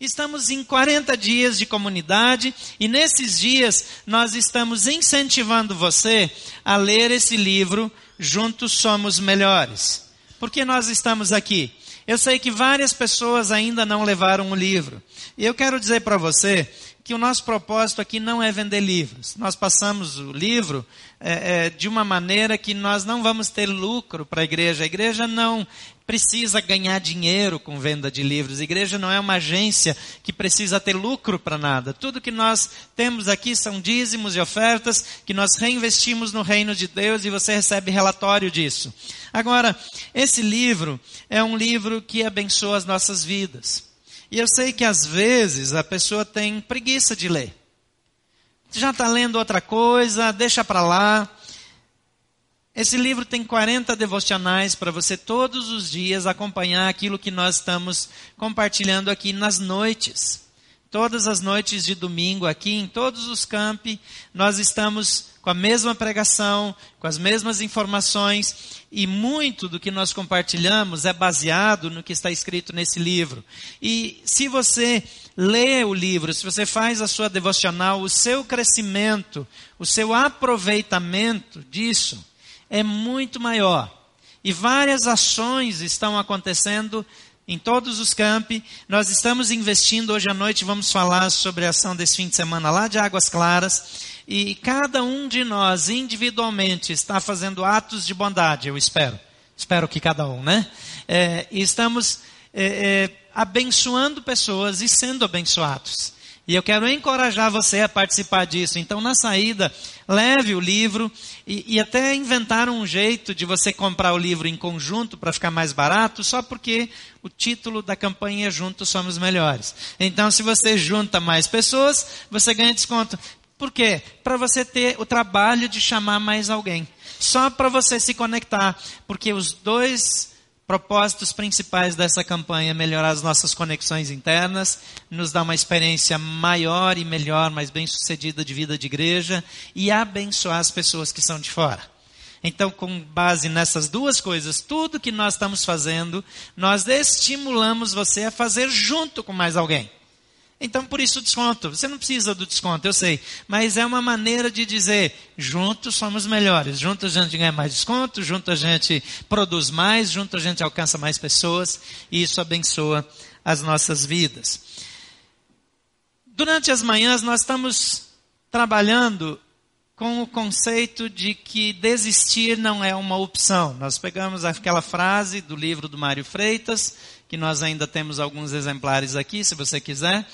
Estamos em 40 dias de comunidade e nesses dias nós estamos incentivando você a ler esse livro Juntos Somos Melhores. Por que nós estamos aqui? Eu sei que várias pessoas ainda não levaram o livro. E eu quero dizer para você que o nosso propósito aqui não é vender livros. Nós passamos o livro é, é, de uma maneira que nós não vamos ter lucro para a igreja. A igreja não precisa ganhar dinheiro com venda de livros. A igreja não é uma agência que precisa ter lucro para nada. Tudo que nós temos aqui são dízimos e ofertas que nós reinvestimos no reino de Deus e você recebe relatório disso. Agora, esse livro é um livro que abençoa as nossas vidas. E eu sei que às vezes a pessoa tem preguiça de ler. Já está lendo outra coisa, deixa para lá. Esse livro tem 40 devocionais para você todos os dias acompanhar aquilo que nós estamos compartilhando aqui nas noites. Todas as noites de domingo aqui, em todos os campi, nós estamos com a mesma pregação, com as mesmas informações, e muito do que nós compartilhamos é baseado no que está escrito nesse livro. E se você lê o livro, se você faz a sua devocional, o seu crescimento, o seu aproveitamento disso é muito maior. E várias ações estão acontecendo em todos os campi. Nós estamos investindo hoje à noite, vamos falar sobre a ação desse fim de semana lá de Águas Claras. E cada um de nós, individualmente, está fazendo atos de bondade, eu espero. Espero que cada um, né? É, estamos é, é, abençoando pessoas e sendo abençoados. E eu quero encorajar você a participar disso. Então, na saída, leve o livro e, e até inventaram um jeito de você comprar o livro em conjunto para ficar mais barato, só porque o título da campanha é Juntos Somos Melhores. Então, se você junta mais pessoas, você ganha desconto. Por quê? Para você ter o trabalho de chamar mais alguém. Só para você se conectar. Porque os dois propósitos principais dessa campanha é melhorar as nossas conexões internas, nos dar uma experiência maior e melhor, mais bem sucedida de vida de igreja e abençoar as pessoas que são de fora. Então, com base nessas duas coisas, tudo que nós estamos fazendo, nós estimulamos você a fazer junto com mais alguém. Então, por isso desconto. Você não precisa do desconto, eu sei. Mas é uma maneira de dizer: juntos somos melhores. Juntos a gente ganha mais desconto, juntos a gente produz mais, juntos a gente alcança mais pessoas. E isso abençoa as nossas vidas. Durante as manhãs, nós estamos trabalhando com o conceito de que desistir não é uma opção. Nós pegamos aquela frase do livro do Mário Freitas que nós ainda temos alguns exemplares aqui, se você quiser.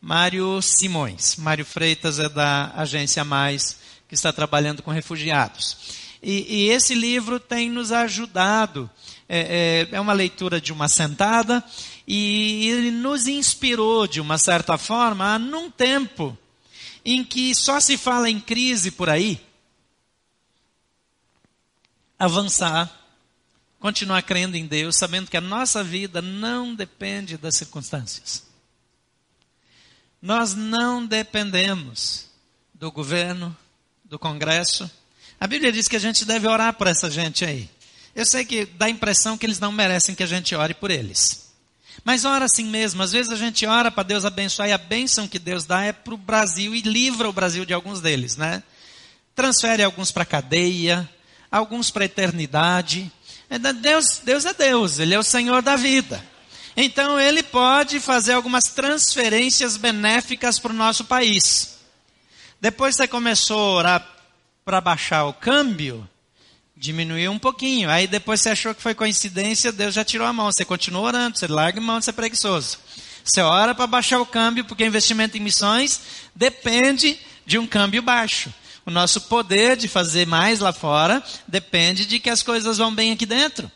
Mário Simões. Mário Freitas é da Agência Mais, que está trabalhando com refugiados. E, e esse livro tem nos ajudado. É, é, é uma leitura de uma sentada e ele nos inspirou, de uma certa forma, a, num tempo em que só se fala em crise por aí, avançar continuar crendo em Deus, sabendo que a nossa vida não depende das circunstâncias. Nós não dependemos do governo, do Congresso. A Bíblia diz que a gente deve orar por essa gente aí. Eu sei que dá a impressão que eles não merecem que a gente ore por eles. Mas ora assim mesmo. Às vezes a gente ora para Deus abençoar e a bênção que Deus dá é para o Brasil e livra o Brasil de alguns deles, né? Transfere alguns para cadeia, alguns para a eternidade. É Deus, Deus é Deus, Ele é o Senhor da vida. Então Ele pode fazer algumas transferências benéficas para o nosso país. Depois você começou a orar para baixar o câmbio, diminuiu um pouquinho. Aí depois você achou que foi coincidência, Deus já tirou a mão. Você continua orando, você larga a mão de ser preguiçoso. Você ora para baixar o câmbio, porque investimento em missões depende de um câmbio baixo. O nosso poder de fazer mais lá fora depende de que as coisas vão bem aqui dentro.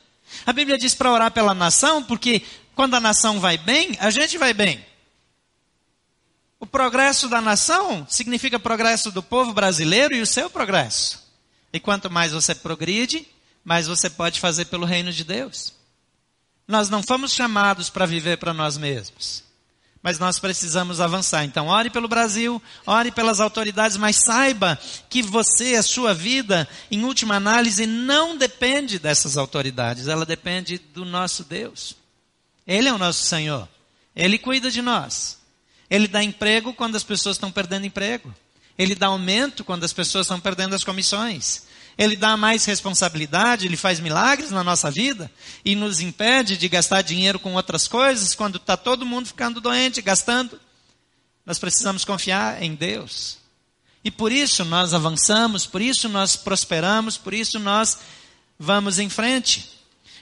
A Bíblia diz para orar pela nação, porque quando a nação vai bem, a gente vai bem. O progresso da nação significa progresso do povo brasileiro e o seu progresso. E quanto mais você progride, mais você pode fazer pelo reino de Deus. Nós não fomos chamados para viver para nós mesmos mas nós precisamos avançar. Então, ore pelo Brasil, ore pelas autoridades, mas saiba que você, a sua vida, em última análise, não depende dessas autoridades, ela depende do nosso Deus. Ele é o nosso Senhor. Ele cuida de nós. Ele dá emprego quando as pessoas estão perdendo emprego. Ele dá aumento quando as pessoas estão perdendo as comissões. Ele dá mais responsabilidade, ele faz milagres na nossa vida e nos impede de gastar dinheiro com outras coisas quando está todo mundo ficando doente, gastando. Nós precisamos confiar em Deus. E por isso nós avançamos, por isso nós prosperamos, por isso nós vamos em frente.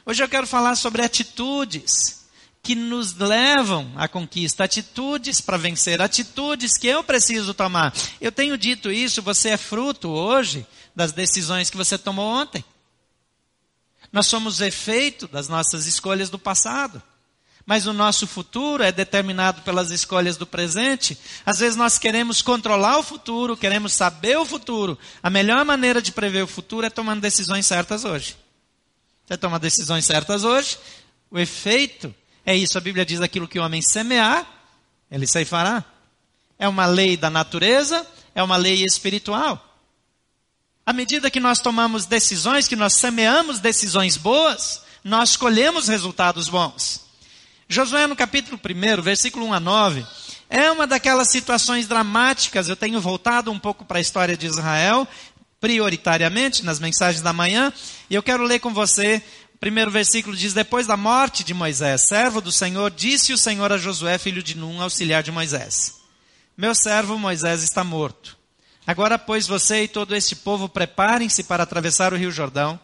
Hoje eu quero falar sobre atitudes que nos levam à conquista, atitudes para vencer, atitudes que eu preciso tomar. Eu tenho dito isso, você é fruto hoje das decisões que você tomou ontem. Nós somos efeito das nossas escolhas do passado. Mas o nosso futuro é determinado pelas escolhas do presente. Às vezes nós queremos controlar o futuro, queremos saber o futuro. A melhor maneira de prever o futuro é tomando decisões certas hoje. Você toma decisões certas hoje, o efeito é isso. A Bíblia diz aquilo que o homem semear, ele ceifará. É uma lei da natureza, é uma lei espiritual. À medida que nós tomamos decisões, que nós semeamos decisões boas, nós colhemos resultados bons. Josué, no capítulo 1, versículo 1 a 9, é uma daquelas situações dramáticas. Eu tenho voltado um pouco para a história de Israel, prioritariamente nas mensagens da manhã, e eu quero ler com você. O primeiro versículo diz: Depois da morte de Moisés, servo do Senhor, disse o Senhor a Josué, filho de Num, auxiliar de Moisés: Meu servo Moisés está morto. Agora, pois, você e todo este povo preparem-se para atravessar o rio Jordão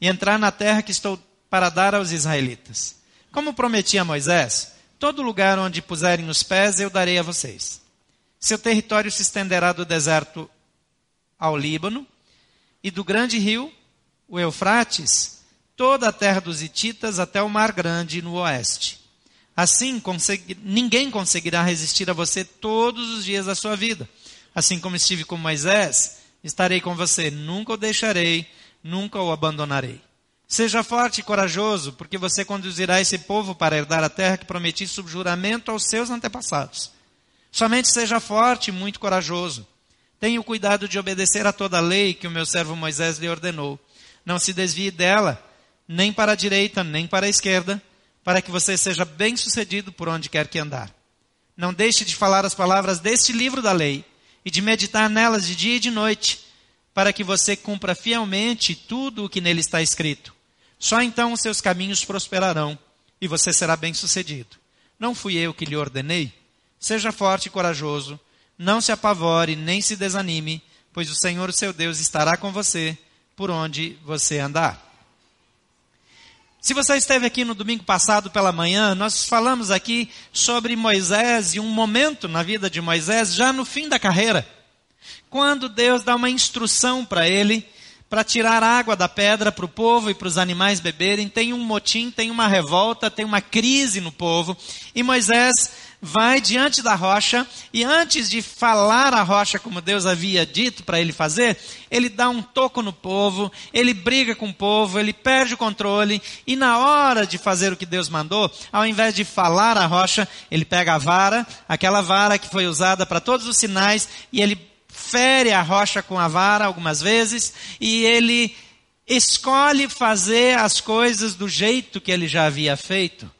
e entrar na terra que estou para dar aos israelitas. Como prometi a Moisés, todo lugar onde puserem os pés eu darei a vocês. Seu território se estenderá do deserto ao Líbano e do grande rio, o Eufrates, toda a terra dos Hititas até o Mar Grande no oeste. Assim, consegui, ninguém conseguirá resistir a você todos os dias da sua vida. Assim como estive com Moisés, estarei com você, nunca o deixarei, nunca o abandonarei. Seja forte e corajoso, porque você conduzirá esse povo para herdar a terra que prometi sob juramento aos seus antepassados. Somente seja forte e muito corajoso. Tenha o cuidado de obedecer a toda a lei que o meu servo Moisés lhe ordenou. Não se desvie dela, nem para a direita, nem para a esquerda, para que você seja bem-sucedido por onde quer que andar. Não deixe de falar as palavras deste livro da lei e de meditar nelas de dia e de noite, para que você cumpra fielmente tudo o que nele está escrito. Só então os seus caminhos prosperarão e você será bem-sucedido. Não fui eu que lhe ordenei? Seja forte e corajoso, não se apavore nem se desanime, pois o Senhor, o seu Deus, estará com você por onde você andar. Se você esteve aqui no domingo passado pela manhã, nós falamos aqui sobre Moisés e um momento na vida de Moisés, já no fim da carreira, quando Deus dá uma instrução para ele para tirar água da pedra para o povo e para os animais beberem. Tem um motim, tem uma revolta, tem uma crise no povo. E Moisés vai diante da rocha e antes de falar a rocha como Deus havia dito para ele fazer, ele dá um toco no povo, ele briga com o povo, ele perde o controle e na hora de fazer o que Deus mandou, ao invés de falar a rocha, ele pega a vara, aquela vara que foi usada para todos os sinais e ele fere a rocha com a vara algumas vezes e ele escolhe fazer as coisas do jeito que ele já havia feito.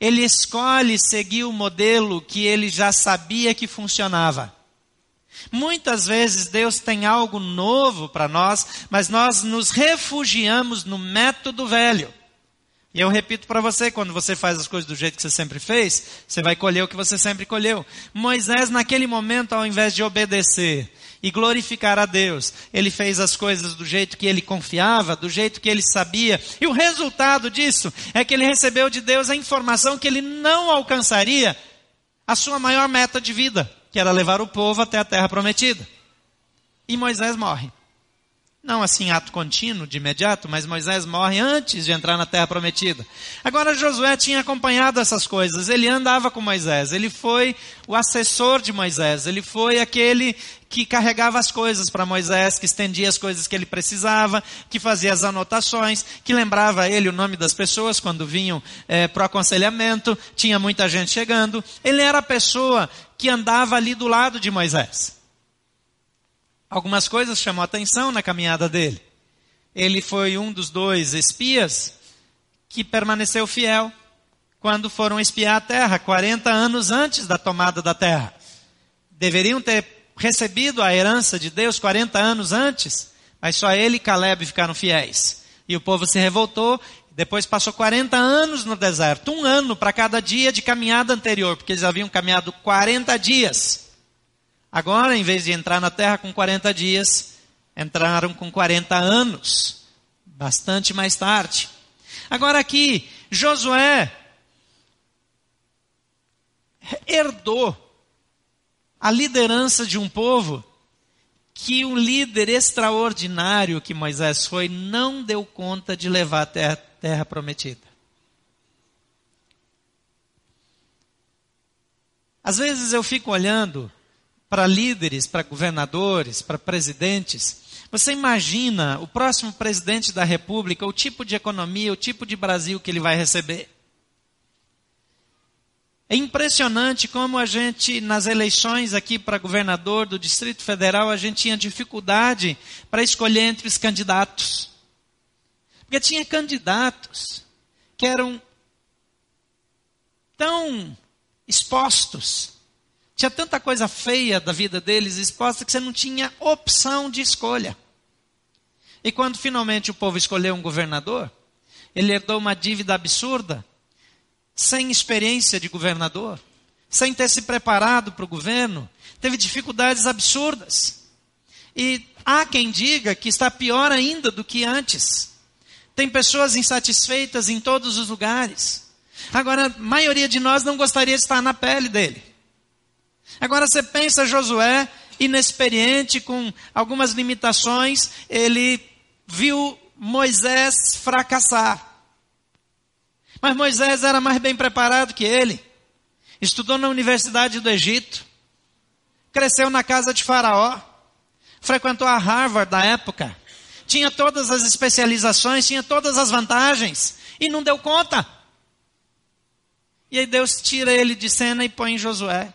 Ele escolhe seguir o modelo que ele já sabia que funcionava. Muitas vezes Deus tem algo novo para nós, mas nós nos refugiamos no método velho. E eu repito para você, quando você faz as coisas do jeito que você sempre fez, você vai colher o que você sempre colheu. Moisés, naquele momento, ao invés de obedecer e glorificar a Deus, ele fez as coisas do jeito que ele confiava, do jeito que ele sabia. E o resultado disso é que ele recebeu de Deus a informação que ele não alcançaria a sua maior meta de vida, que era levar o povo até a terra prometida. E Moisés morre. Não assim ato contínuo, de imediato, mas Moisés morre antes de entrar na terra prometida. Agora Josué tinha acompanhado essas coisas, ele andava com Moisés, ele foi o assessor de Moisés, ele foi aquele que carregava as coisas para Moisés, que estendia as coisas que ele precisava, que fazia as anotações, que lembrava ele o nome das pessoas quando vinham é, para o aconselhamento, tinha muita gente chegando. Ele era a pessoa que andava ali do lado de Moisés. Algumas coisas chamou atenção na caminhada dele. Ele foi um dos dois espias que permaneceu fiel, quando foram espiar a terra, 40 anos antes da tomada da terra. Deveriam ter recebido a herança de Deus 40 anos antes, mas só ele e Caleb ficaram fiéis. E o povo se revoltou, depois passou 40 anos no deserto, um ano para cada dia de caminhada anterior, porque eles haviam caminhado 40 dias. Agora, em vez de entrar na terra com 40 dias, entraram com 40 anos, bastante mais tarde. Agora aqui, Josué herdou a liderança de um povo que o líder extraordinário que Moisés foi não deu conta de levar até a terra prometida. Às vezes eu fico olhando para líderes, para governadores, para presidentes. Você imagina o próximo presidente da República, o tipo de economia, o tipo de Brasil que ele vai receber? É impressionante como a gente, nas eleições aqui para governador do Distrito Federal, a gente tinha dificuldade para escolher entre os candidatos. Porque tinha candidatos que eram tão expostos, tinha tanta coisa feia da vida deles exposta que você não tinha opção de escolha. E quando finalmente o povo escolheu um governador, ele herdou uma dívida absurda sem experiência de governador, sem ter se preparado para o governo, teve dificuldades absurdas. E há quem diga que está pior ainda do que antes. Tem pessoas insatisfeitas em todos os lugares. Agora, a maioria de nós não gostaria de estar na pele dele. Agora você pensa Josué, inexperiente, com algumas limitações, ele viu Moisés fracassar. Mas Moisés era mais bem preparado que ele. Estudou na Universidade do Egito. Cresceu na casa de Faraó. Frequentou a Harvard da época. Tinha todas as especializações, tinha todas as vantagens. E não deu conta. E aí Deus tira ele de cena e põe em Josué.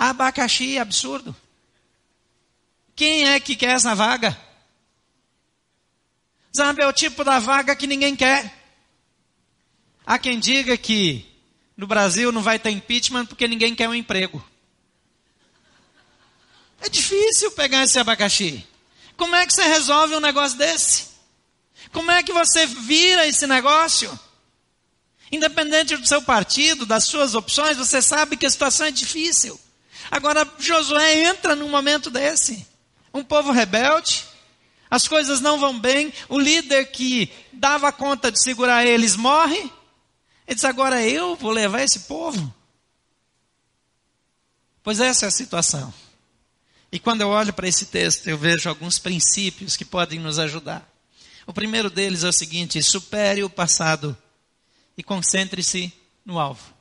Abacaxi, absurdo. Quem é que quer essa vaga? Sabe, é o tipo da vaga que ninguém quer. Há quem diga que no Brasil não vai ter impeachment porque ninguém quer um emprego. É difícil pegar esse abacaxi. Como é que você resolve um negócio desse? Como é que você vira esse negócio? Independente do seu partido, das suas opções, você sabe que a situação é difícil. Agora, Josué entra num momento desse. Um povo rebelde, as coisas não vão bem, o líder que dava conta de segurar eles morre, ele diz: agora eu vou levar esse povo? Pois essa é a situação. E quando eu olho para esse texto, eu vejo alguns princípios que podem nos ajudar. O primeiro deles é o seguinte: supere o passado e concentre-se no alvo.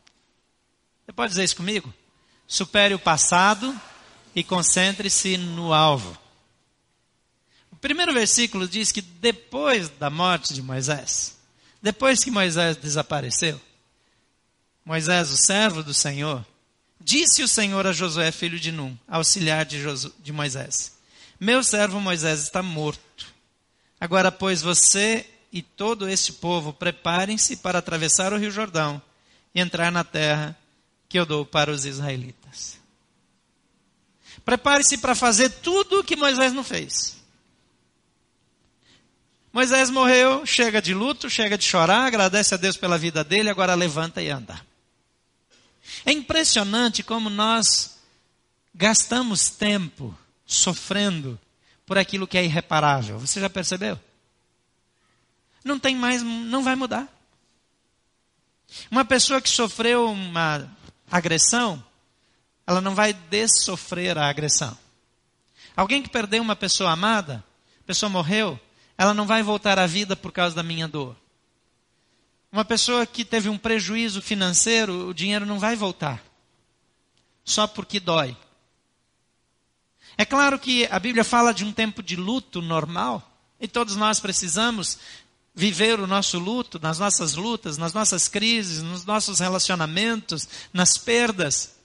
Você pode dizer isso comigo? Supere o passado e concentre-se no alvo. O primeiro versículo diz que depois da morte de Moisés, depois que Moisés desapareceu, Moisés, o servo do Senhor, disse o Senhor a Josué, filho de Num, auxiliar de, de Moisés: Meu servo Moisés está morto. Agora, pois, você e todo este povo preparem-se para atravessar o rio Jordão e entrar na terra que eu dou para os israelitas. Prepare-se para fazer tudo o que Moisés não fez. Moisés morreu, chega de luto, chega de chorar, agradece a Deus pela vida dele, agora levanta e anda. É impressionante como nós gastamos tempo sofrendo por aquilo que é irreparável. Você já percebeu? Não tem mais, não vai mudar. Uma pessoa que sofreu uma agressão, ela não vai dessofrer a agressão. Alguém que perdeu uma pessoa amada, a pessoa morreu, ela não vai voltar à vida por causa da minha dor. Uma pessoa que teve um prejuízo financeiro, o dinheiro não vai voltar. Só porque dói. É claro que a Bíblia fala de um tempo de luto normal, e todos nós precisamos viver o nosso luto nas nossas lutas, nas nossas crises, nos nossos relacionamentos, nas perdas,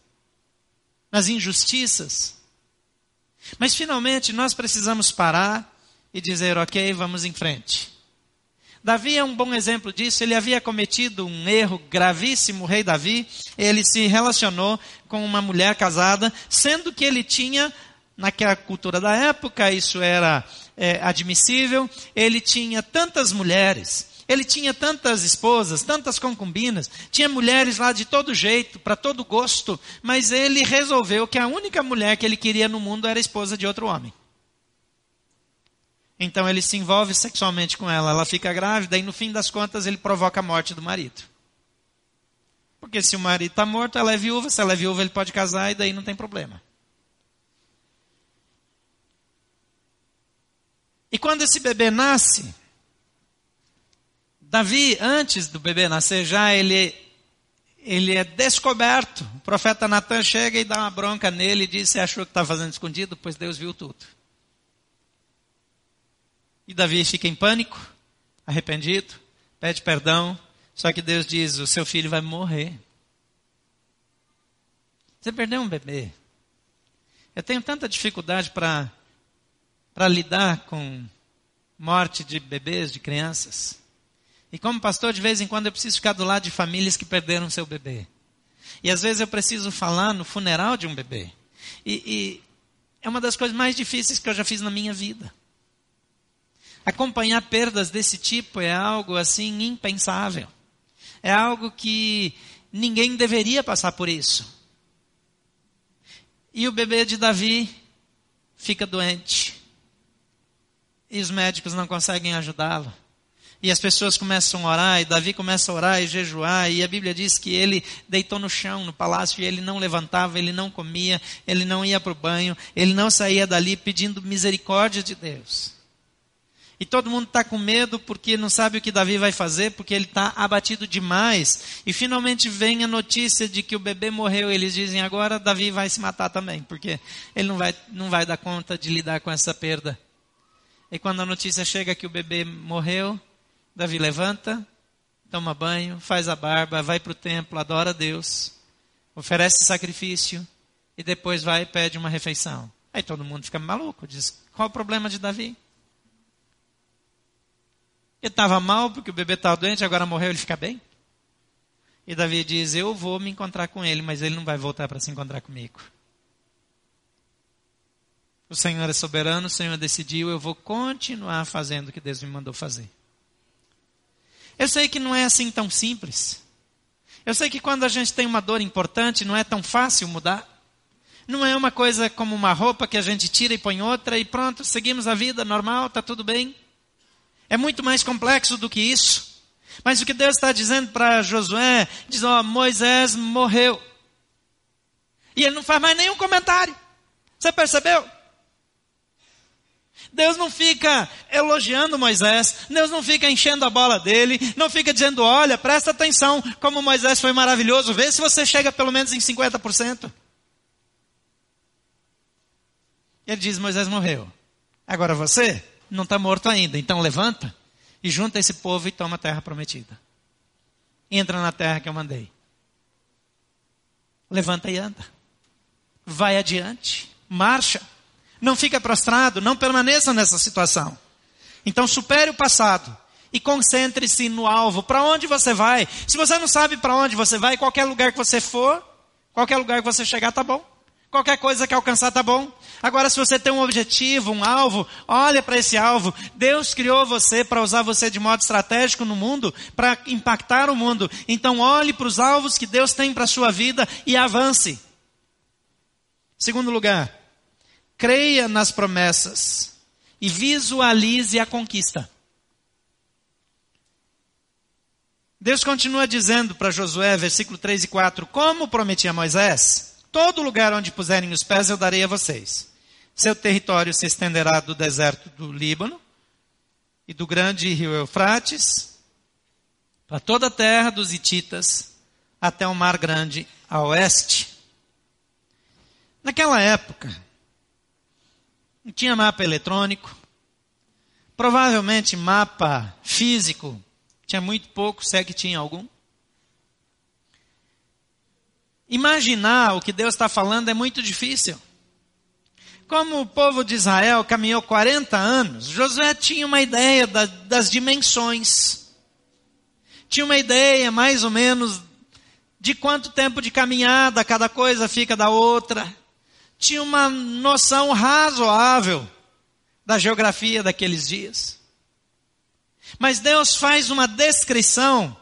nas injustiças. Mas finalmente nós precisamos parar e dizer: ok, vamos em frente. Davi é um bom exemplo disso. Ele havia cometido um erro gravíssimo, o rei Davi. Ele se relacionou com uma mulher casada, sendo que ele tinha, naquela cultura da época, isso era é, admissível, ele tinha tantas mulheres. Ele tinha tantas esposas, tantas concubinas, tinha mulheres lá de todo jeito, para todo gosto, mas ele resolveu que a única mulher que ele queria no mundo era a esposa de outro homem. Então ele se envolve sexualmente com ela, ela fica grávida e no fim das contas ele provoca a morte do marido. Porque se o marido está morto, ela é viúva, se ela é viúva ele pode casar e daí não tem problema. E quando esse bebê nasce, Davi, antes do bebê nascer, já ele, ele é descoberto. O profeta Natan chega e dá uma bronca nele e diz: Você achou que está fazendo escondido? Pois Deus viu tudo. E Davi fica em pânico, arrependido, pede perdão, só que Deus diz: o seu filho vai morrer. Você perdeu um bebê. Eu tenho tanta dificuldade para lidar com morte de bebês, de crianças. E como pastor, de vez em quando eu preciso ficar do lado de famílias que perderam seu bebê. E às vezes eu preciso falar no funeral de um bebê. E, e é uma das coisas mais difíceis que eu já fiz na minha vida. Acompanhar perdas desse tipo é algo assim impensável. É algo que ninguém deveria passar por isso. E o bebê de Davi fica doente. E os médicos não conseguem ajudá-lo. E as pessoas começam a orar, e Davi começa a orar e jejuar, e a Bíblia diz que ele deitou no chão, no palácio, e ele não levantava, ele não comia, ele não ia para o banho, ele não saía dali pedindo misericórdia de Deus. E todo mundo está com medo porque não sabe o que Davi vai fazer, porque ele está abatido demais. E finalmente vem a notícia de que o bebê morreu. Eles dizem agora Davi vai se matar também, porque ele não vai, não vai dar conta de lidar com essa perda. E quando a notícia chega que o bebê morreu, Davi levanta, toma banho, faz a barba, vai para o templo, adora a Deus, oferece sacrifício e depois vai e pede uma refeição. Aí todo mundo fica maluco, diz: qual o problema de Davi? Ele estava mal porque o bebê estava doente, agora morreu, ele fica bem? E Davi diz: Eu vou me encontrar com ele, mas ele não vai voltar para se encontrar comigo. O Senhor é soberano, o Senhor decidiu, eu vou continuar fazendo o que Deus me mandou fazer. Eu sei que não é assim tão simples. Eu sei que quando a gente tem uma dor importante, não é tão fácil mudar. Não é uma coisa como uma roupa que a gente tira e põe outra e pronto, seguimos a vida normal, está tudo bem. É muito mais complexo do que isso. Mas o que Deus está dizendo para Josué, diz, ó, Moisés morreu. E ele não faz mais nenhum comentário. Você percebeu? Deus não fica elogiando Moisés, Deus não fica enchendo a bola dele, não fica dizendo, olha, presta atenção como Moisés foi maravilhoso, vê se você chega pelo menos em 50%. Ele diz, Moisés morreu. Agora você não está morto ainda. Então levanta e junta esse povo e toma a terra prometida. Entra na terra que eu mandei. Levanta e anda. Vai adiante. Marcha. Não fica prostrado. Não permaneça nessa situação. Então supere o passado e concentre-se no alvo. Para onde você vai? Se você não sabe para onde você vai, qualquer lugar que você for, qualquer lugar que você chegar, tá bom. Qualquer coisa que alcançar tá bom. Agora, se você tem um objetivo, um alvo, olha para esse alvo. Deus criou você para usar você de modo estratégico no mundo, para impactar o mundo. Então, olhe para os alvos que Deus tem para a sua vida e avance. Segundo lugar, creia nas promessas e visualize a conquista. Deus continua dizendo para Josué, versículo 3 e 4, como prometia a Moisés, Todo lugar onde puserem os pés eu darei a vocês. Seu território se estenderá do deserto do Líbano e do grande rio Eufrates para toda a terra dos Hititas até o Mar Grande a oeste. Naquela época, não tinha mapa eletrônico, provavelmente mapa físico, tinha muito pouco, se é que tinha algum. Imaginar o que Deus está falando é muito difícil. como o povo de Israel caminhou 40 anos, Josué tinha uma ideia da, das dimensões. Tinha uma ideia, mais ou menos, de quanto tempo de caminhada cada coisa fica da outra. Tinha uma noção razoável da geografia daqueles dias. Mas Deus faz uma descrição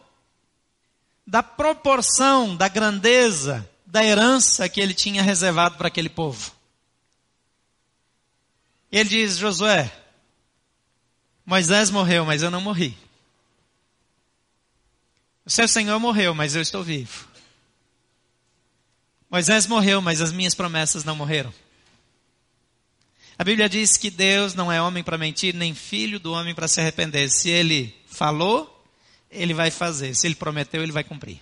da proporção, da grandeza, da herança que ele tinha reservado para aquele povo. Ele diz: Josué, Moisés morreu, mas eu não morri. O seu Senhor morreu, mas eu estou vivo. Moisés morreu, mas as minhas promessas não morreram. A Bíblia diz que Deus não é homem para mentir, nem filho do homem para se arrepender. Se ele falou, ele vai fazer. Se ele prometeu, ele vai cumprir.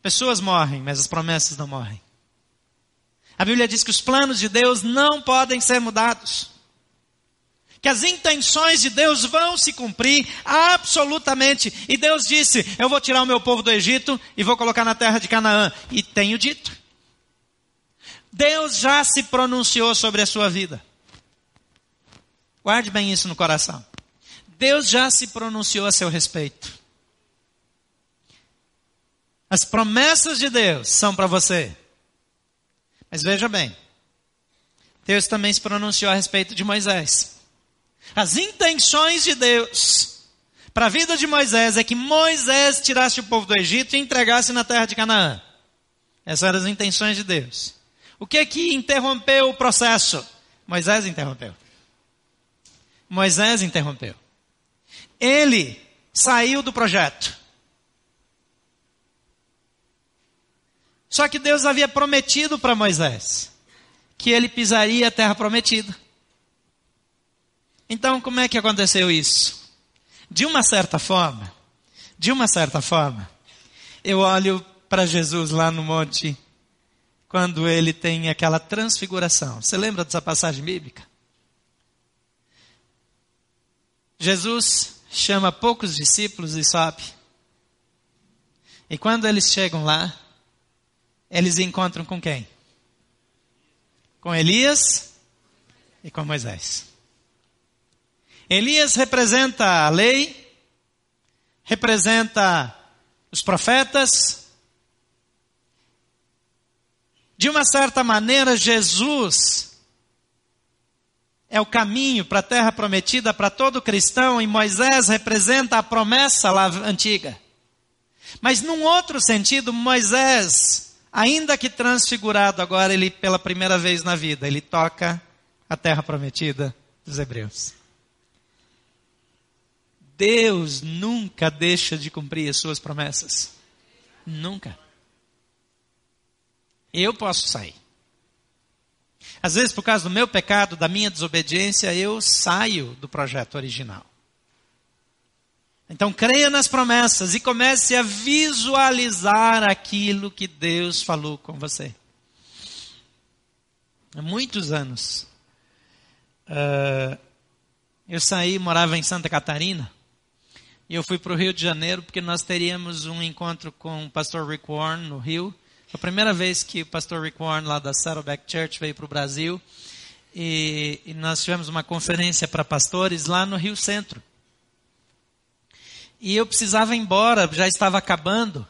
Pessoas morrem, mas as promessas não morrem. A Bíblia diz que os planos de Deus não podem ser mudados. Que as intenções de Deus vão se cumprir absolutamente. E Deus disse: Eu vou tirar o meu povo do Egito e vou colocar na terra de Canaã. E tenho dito. Deus já se pronunciou sobre a sua vida. Guarde bem isso no coração. Deus já se pronunciou a seu respeito. As promessas de Deus são para você. Mas veja bem, Deus também se pronunciou a respeito de Moisés. As intenções de Deus para a vida de Moisés é que Moisés tirasse o povo do Egito e entregasse na terra de Canaã. Essas eram as intenções de Deus. O que é que interrompeu o processo? Moisés interrompeu. Moisés interrompeu. Ele saiu do projeto. Só que Deus havia prometido para Moisés que ele pisaria a terra prometida. Então, como é que aconteceu isso? De uma certa forma, de uma certa forma, eu olho para Jesus lá no monte, quando ele tem aquela transfiguração. Você lembra dessa passagem bíblica? Jesus chama poucos discípulos e sobe. E quando eles chegam lá, eles encontram com quem? Com Elias e com Moisés. Elias representa a lei, representa os profetas. De uma certa maneira, Jesus é o caminho para a terra prometida para todo cristão e Moisés representa a promessa lá antiga. Mas num outro sentido, Moisés ainda que transfigurado agora ele pela primeira vez na vida, ele toca a terra prometida dos hebreus. Deus nunca deixa de cumprir as suas promessas. Nunca. Eu posso sair. Às vezes, por causa do meu pecado, da minha desobediência, eu saio do projeto original. Então creia nas promessas e comece a visualizar aquilo que Deus falou com você. Há muitos anos, uh, eu saí, morava em Santa Catarina, e eu fui para o Rio de Janeiro porque nós teríamos um encontro com o pastor Rick Warren no Rio. Foi a primeira vez que o pastor Rick Warren, lá da Saddleback Church, veio para o Brasil. E, e nós tivemos uma conferência para pastores lá no Rio Centro. E eu precisava ir embora, já estava acabando.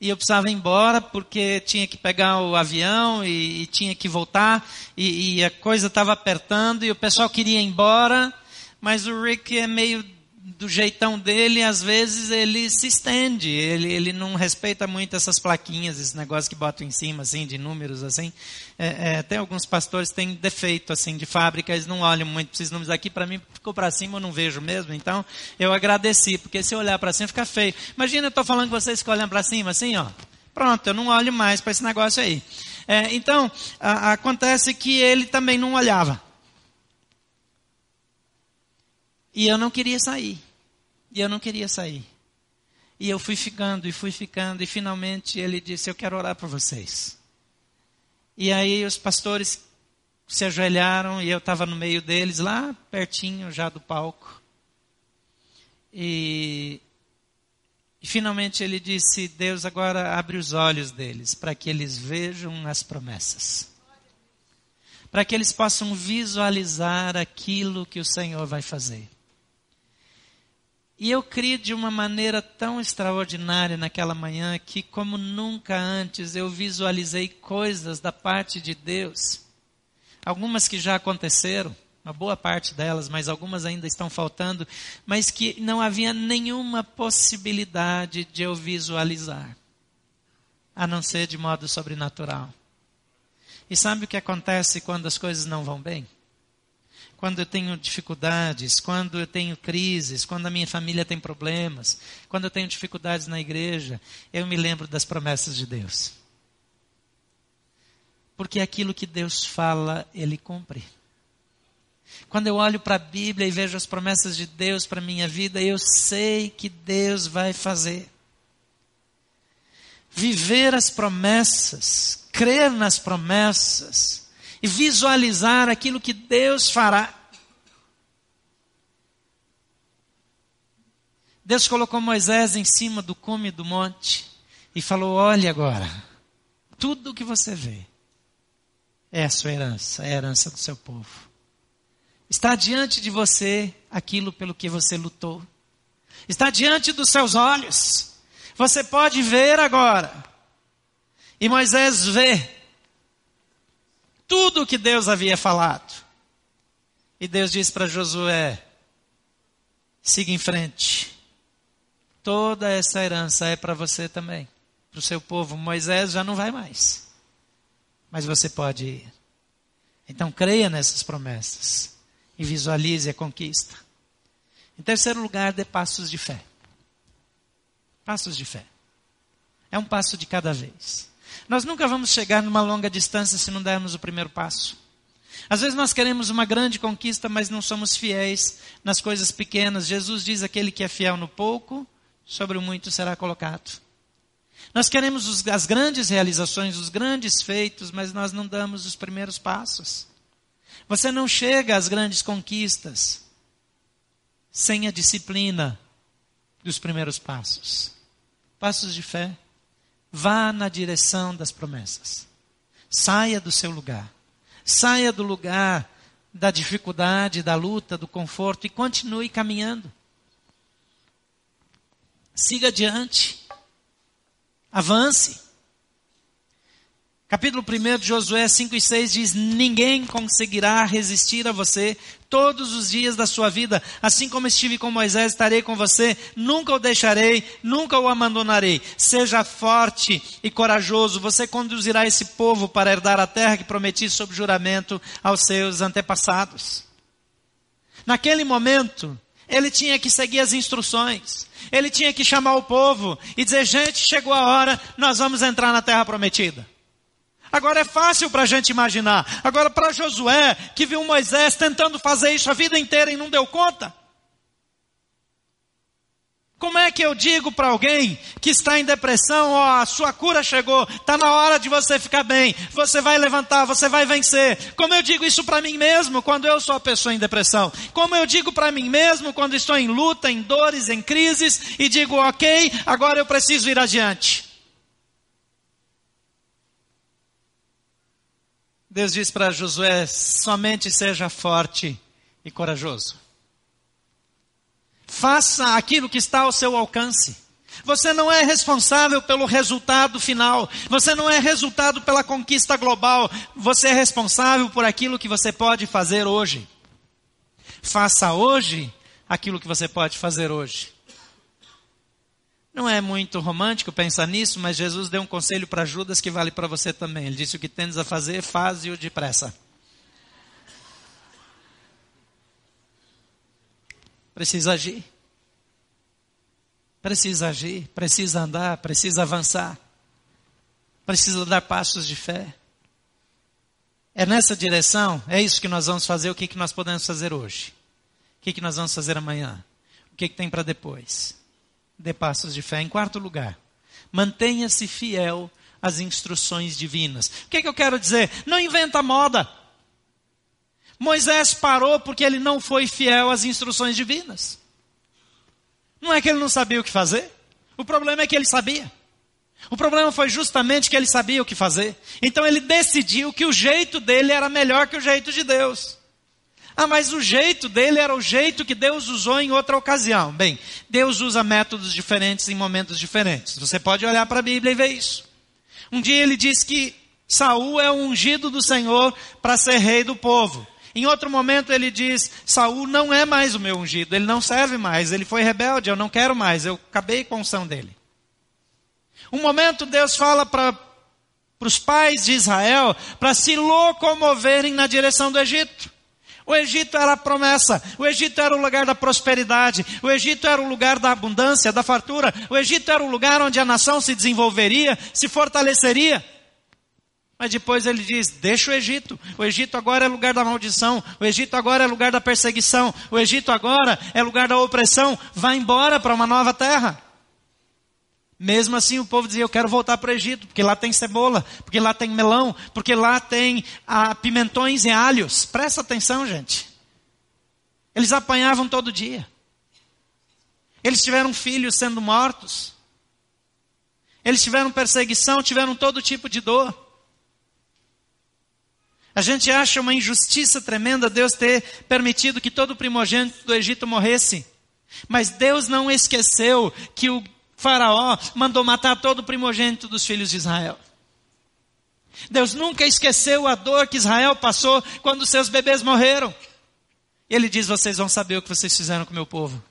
E eu precisava ir embora porque tinha que pegar o avião e, e tinha que voltar. E, e a coisa estava apertando e o pessoal queria ir embora. Mas o Rick é meio do jeitão dele, às vezes ele se estende, ele, ele não respeita muito essas plaquinhas, esse negócio que botam em cima, assim, de números, assim. É, é, tem alguns pastores têm defeito, assim, de fábrica, eles não olham muito para esses números aqui, para mim ficou para cima, eu não vejo mesmo, então eu agradeci, porque se eu olhar para cima fica feio. Imagina, eu estou falando com vocês que olham para cima, assim, ó. Pronto, eu não olho mais para esse negócio aí. É, então, a, acontece que ele também não olhava. E eu não queria sair. E eu não queria sair. E eu fui ficando e fui ficando, e finalmente ele disse: Eu quero orar por vocês. E aí os pastores se ajoelharam e eu estava no meio deles, lá pertinho já do palco. E E finalmente ele disse: Deus agora abre os olhos deles para que eles vejam as promessas. Para que eles possam visualizar aquilo que o Senhor vai fazer. E eu criei de uma maneira tão extraordinária naquela manhã que, como nunca antes, eu visualizei coisas da parte de Deus. Algumas que já aconteceram, uma boa parte delas, mas algumas ainda estão faltando, mas que não havia nenhuma possibilidade de eu visualizar, a não ser de modo sobrenatural. E sabe o que acontece quando as coisas não vão bem? Quando eu tenho dificuldades, quando eu tenho crises, quando a minha família tem problemas, quando eu tenho dificuldades na igreja, eu me lembro das promessas de Deus. Porque aquilo que Deus fala, Ele cumpre. Quando eu olho para a Bíblia e vejo as promessas de Deus para a minha vida, eu sei que Deus vai fazer. Viver as promessas, crer nas promessas e visualizar aquilo que Deus fará. Deus colocou Moisés em cima do cume do monte e falou: Olhe agora, tudo o que você vê é a sua herança, é a herança do seu povo. Está diante de você aquilo pelo que você lutou. Está diante dos seus olhos. Você pode ver agora. E Moisés vê tudo o que Deus havia falado. E Deus disse para Josué: siga em frente. Toda essa herança é para você também, para o seu povo. Moisés já não vai mais. Mas você pode ir. Então creia nessas promessas e visualize a conquista. Em terceiro lugar, dê passos de fé. Passos de fé. É um passo de cada vez. Nós nunca vamos chegar numa longa distância se não dermos o primeiro passo. Às vezes nós queremos uma grande conquista, mas não somos fiéis nas coisas pequenas. Jesus diz: aquele que é fiel no pouco, sobre o muito será colocado. Nós queremos os, as grandes realizações, os grandes feitos, mas nós não damos os primeiros passos. Você não chega às grandes conquistas sem a disciplina dos primeiros passos. Passos de fé. Vá na direção das promessas. Saia do seu lugar. Saia do lugar da dificuldade, da luta, do conforto e continue caminhando. Siga adiante. Avance. Capítulo 1 de Josué 5 e 6 diz: Ninguém conseguirá resistir a você todos os dias da sua vida. Assim como estive com Moisés, estarei com você. Nunca o deixarei, nunca o abandonarei. Seja forte e corajoso. Você conduzirá esse povo para herdar a terra que prometi sob juramento aos seus antepassados. Naquele momento, ele tinha que seguir as instruções. Ele tinha que chamar o povo e dizer: gente, chegou a hora, nós vamos entrar na terra prometida. Agora é fácil para a gente imaginar. Agora, para Josué, que viu Moisés tentando fazer isso a vida inteira e não deu conta. Como é que eu digo para alguém que está em depressão, ó, a sua cura chegou, está na hora de você ficar bem, você vai levantar, você vai vencer. Como eu digo isso para mim mesmo quando eu sou a pessoa em depressão? Como eu digo para mim mesmo quando estou em luta, em dores, em crises e digo, ok, agora eu preciso ir adiante. Deus diz para Josué: somente seja forte e corajoso. Faça aquilo que está ao seu alcance. Você não é responsável pelo resultado final. Você não é resultado pela conquista global. Você é responsável por aquilo que você pode fazer hoje. Faça hoje aquilo que você pode fazer hoje. Não é muito romântico pensar nisso, mas Jesus deu um conselho para Judas que vale para você também. Ele disse: O que tens a fazer, faze-o depressa. Precisa agir. Precisa agir, precisa andar, precisa avançar. Precisa dar passos de fé. É nessa direção, é isso que nós vamos fazer. O que, que nós podemos fazer hoje? O que, que nós vamos fazer amanhã? O que, que tem para depois? Dê passos de fé. Em quarto lugar, mantenha-se fiel às instruções divinas. O que, é que eu quero dizer? Não inventa moda. Moisés parou porque ele não foi fiel às instruções divinas. Não é que ele não sabia o que fazer? O problema é que ele sabia. O problema foi justamente que ele sabia o que fazer. Então ele decidiu que o jeito dele era melhor que o jeito de Deus. Ah, mas o jeito dele era o jeito que Deus usou em outra ocasião. Bem, Deus usa métodos diferentes em momentos diferentes. Você pode olhar para a Bíblia e ver isso. Um dia ele diz que Saul é o ungido do Senhor para ser rei do povo. Em outro momento ele diz: Saul não é mais o meu ungido, ele não serve mais, ele foi rebelde, eu não quero mais, eu acabei com a unção dele. Um momento Deus fala para os pais de Israel para se locomoverem na direção do Egito. O Egito era a promessa, o Egito era o lugar da prosperidade, o Egito era o lugar da abundância, da fartura, o Egito era o lugar onde a nação se desenvolveria, se fortaleceria. Mas depois ele diz: deixa o Egito. O Egito agora é lugar da maldição. O Egito agora é lugar da perseguição. O Egito agora é lugar da opressão. Vá embora para uma nova terra. Mesmo assim, o povo dizia: Eu quero voltar para o Egito, porque lá tem cebola, porque lá tem melão, porque lá tem ah, pimentões e alhos. Presta atenção, gente. Eles apanhavam todo dia. Eles tiveram filhos sendo mortos. Eles tiveram perseguição, tiveram todo tipo de dor. A gente acha uma injustiça tremenda Deus ter permitido que todo primogênito do Egito morresse. Mas Deus não esqueceu que o Faraó mandou matar todo o primogênito dos filhos de Israel. Deus nunca esqueceu a dor que Israel passou quando seus bebês morreram. Ele diz: Vocês vão saber o que vocês fizeram com o meu povo.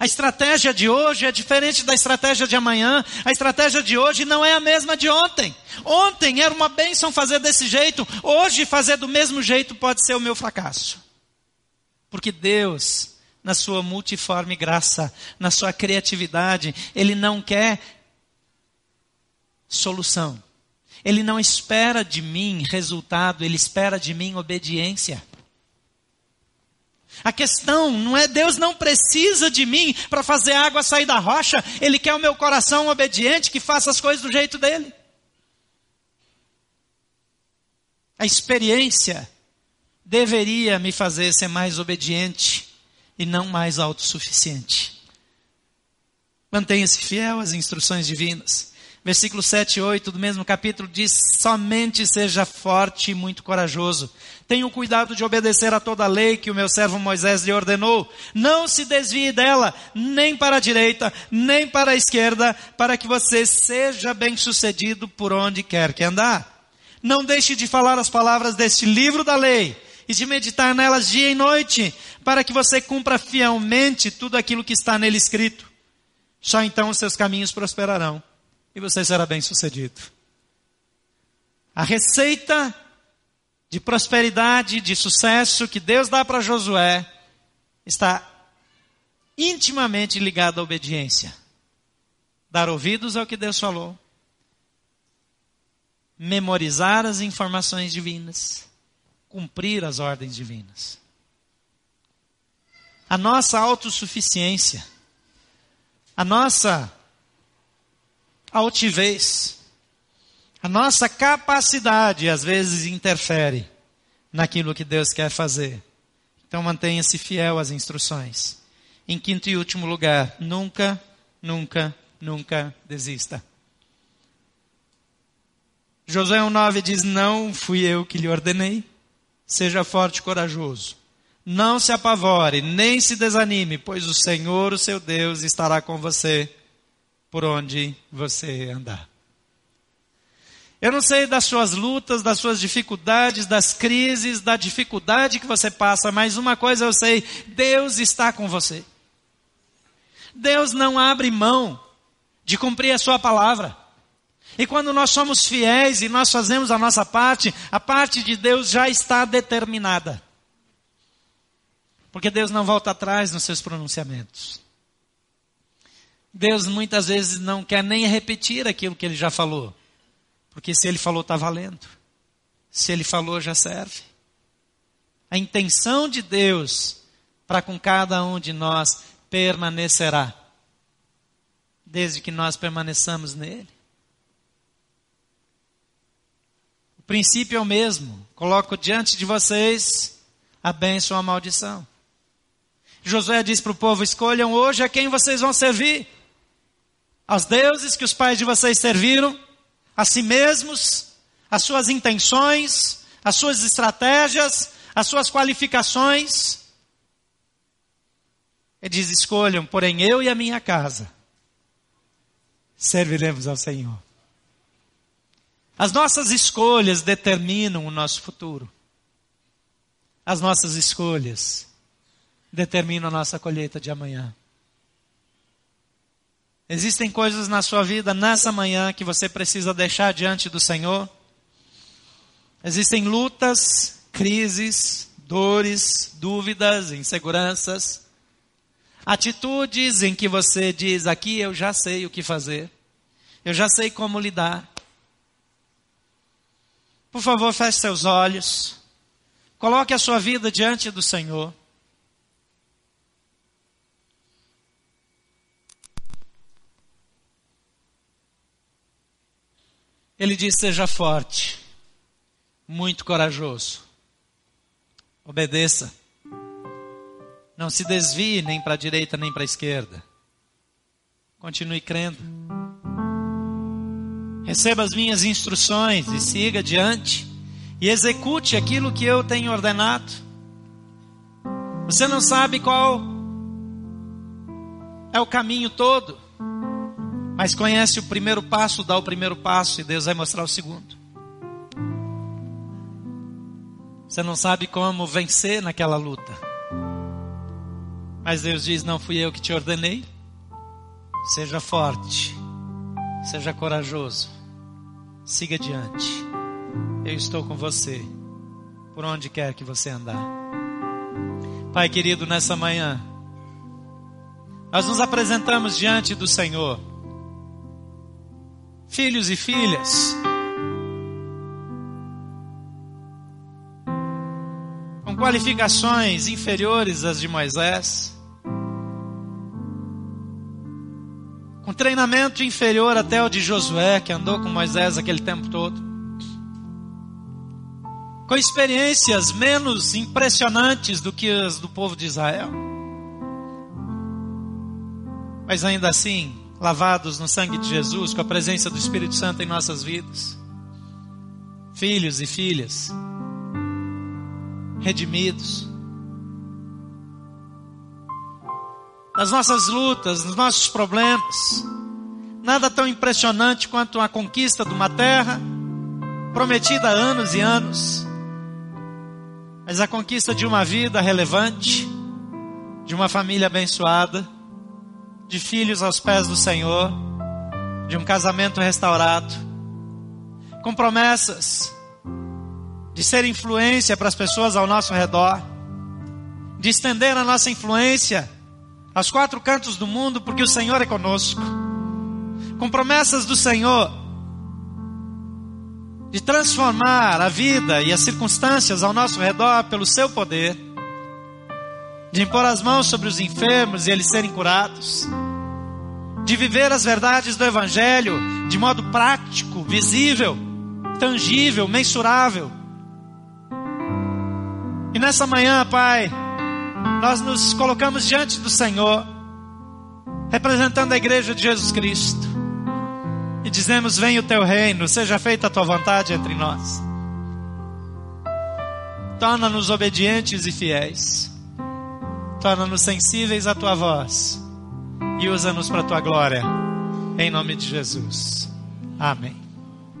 A estratégia de hoje é diferente da estratégia de amanhã. A estratégia de hoje não é a mesma de ontem. Ontem era uma bênção fazer desse jeito. Hoje fazer do mesmo jeito pode ser o meu fracasso. Porque Deus, na sua multiforme graça, na sua criatividade, Ele não quer solução. Ele não espera de mim resultado, Ele espera de mim obediência. A questão não é Deus não precisa de mim para fazer a água sair da rocha, Ele quer o meu coração obediente que faça as coisas do jeito dele. A experiência deveria me fazer ser mais obediente e não mais autossuficiente. Mantenha-se fiel às instruções divinas. Versículo 7 e 8 do mesmo capítulo diz: Somente seja forte e muito corajoso. Tenha o cuidado de obedecer a toda a lei que o meu servo Moisés lhe ordenou. Não se desvie dela, nem para a direita, nem para a esquerda, para que você seja bem sucedido por onde quer que andar. Não deixe de falar as palavras deste livro da lei e de meditar nelas dia e noite, para que você cumpra fielmente tudo aquilo que está nele escrito. Só então os seus caminhos prosperarão e você será bem sucedido. A receita de prosperidade, de sucesso que Deus dá para Josué está intimamente ligada à obediência. Dar ouvidos ao que Deus falou, memorizar as informações divinas, cumprir as ordens divinas. A nossa autossuficiência, a nossa altivez. A nossa capacidade às vezes interfere naquilo que Deus quer fazer. Então mantenha-se fiel às instruções. Em quinto e último lugar, nunca, nunca, nunca desista. Josué 1,9 diz: Não fui eu que lhe ordenei. Seja forte e corajoso. Não se apavore, nem se desanime, pois o Senhor, o seu Deus, estará com você por onde você andar. Eu não sei das suas lutas, das suas dificuldades, das crises, da dificuldade que você passa, mas uma coisa eu sei: Deus está com você. Deus não abre mão de cumprir a sua palavra. E quando nós somos fiéis e nós fazemos a nossa parte, a parte de Deus já está determinada. Porque Deus não volta atrás nos seus pronunciamentos. Deus muitas vezes não quer nem repetir aquilo que ele já falou. Porque se ele falou, está valendo. Se ele falou, já serve. A intenção de Deus para com cada um de nós permanecerá. Desde que nós permaneçamos nele. O princípio é o mesmo. Coloco diante de vocês a bênção ou a maldição. Josué diz para o povo: escolham hoje a quem vocês vão servir. Aos deuses que os pais de vocês serviram, a si mesmos, as suas intenções, as suas estratégias, as suas qualificações. Ele diz: escolham, porém eu e a minha casa serviremos ao Senhor. As nossas escolhas determinam o nosso futuro. As nossas escolhas determinam a nossa colheita de amanhã. Existem coisas na sua vida nessa manhã que você precisa deixar diante do Senhor. Existem lutas, crises, dores, dúvidas, inseguranças, atitudes em que você diz: aqui eu já sei o que fazer, eu já sei como lidar. Por favor, feche seus olhos, coloque a sua vida diante do Senhor. Ele diz: seja forte, muito corajoso, obedeça, não se desvie nem para a direita nem para a esquerda, continue crendo, receba as minhas instruções e siga adiante, e execute aquilo que eu tenho ordenado. Você não sabe qual é o caminho todo mas conhece o primeiro passo, dá o primeiro passo e Deus vai mostrar o segundo. Você não sabe como vencer naquela luta. Mas Deus diz: Não fui eu que te ordenei. Seja forte, seja corajoso, siga adiante. Eu estou com você, por onde quer que você andar. Pai querido, nessa manhã, nós nos apresentamos diante do Senhor filhos e filhas. Com qualificações inferiores às de Moisés. Treinamento inferior até o de Josué, que andou com Moisés aquele tempo todo. Com experiências menos impressionantes do que as do povo de Israel. Mas ainda assim, lavados no sangue de Jesus, com a presença do Espírito Santo em nossas vidas. Filhos e filhas, redimidos. Nas nossas lutas, nos nossos problemas, nada tão impressionante quanto a conquista de uma terra prometida há anos e anos, mas a conquista de uma vida relevante, de uma família abençoada de filhos aos pés do Senhor, de um casamento restaurado, com promessas de ser influência para as pessoas ao nosso redor, de estender a nossa influência aos quatro cantos do mundo, porque o Senhor é conosco, com promessas do Senhor de transformar a vida e as circunstâncias ao nosso redor pelo seu poder de impor as mãos sobre os enfermos e eles serem curados, de viver as verdades do Evangelho de modo prático, visível, tangível, mensurável. E nessa manhã, Pai, nós nos colocamos diante do Senhor, representando a igreja de Jesus Cristo, e dizemos: Venha o teu reino, seja feita a tua vontade entre nós. Torna-nos obedientes e fiéis torna-nos sensíveis à tua voz e usa-nos para a tua glória. Em nome de Jesus. Amém.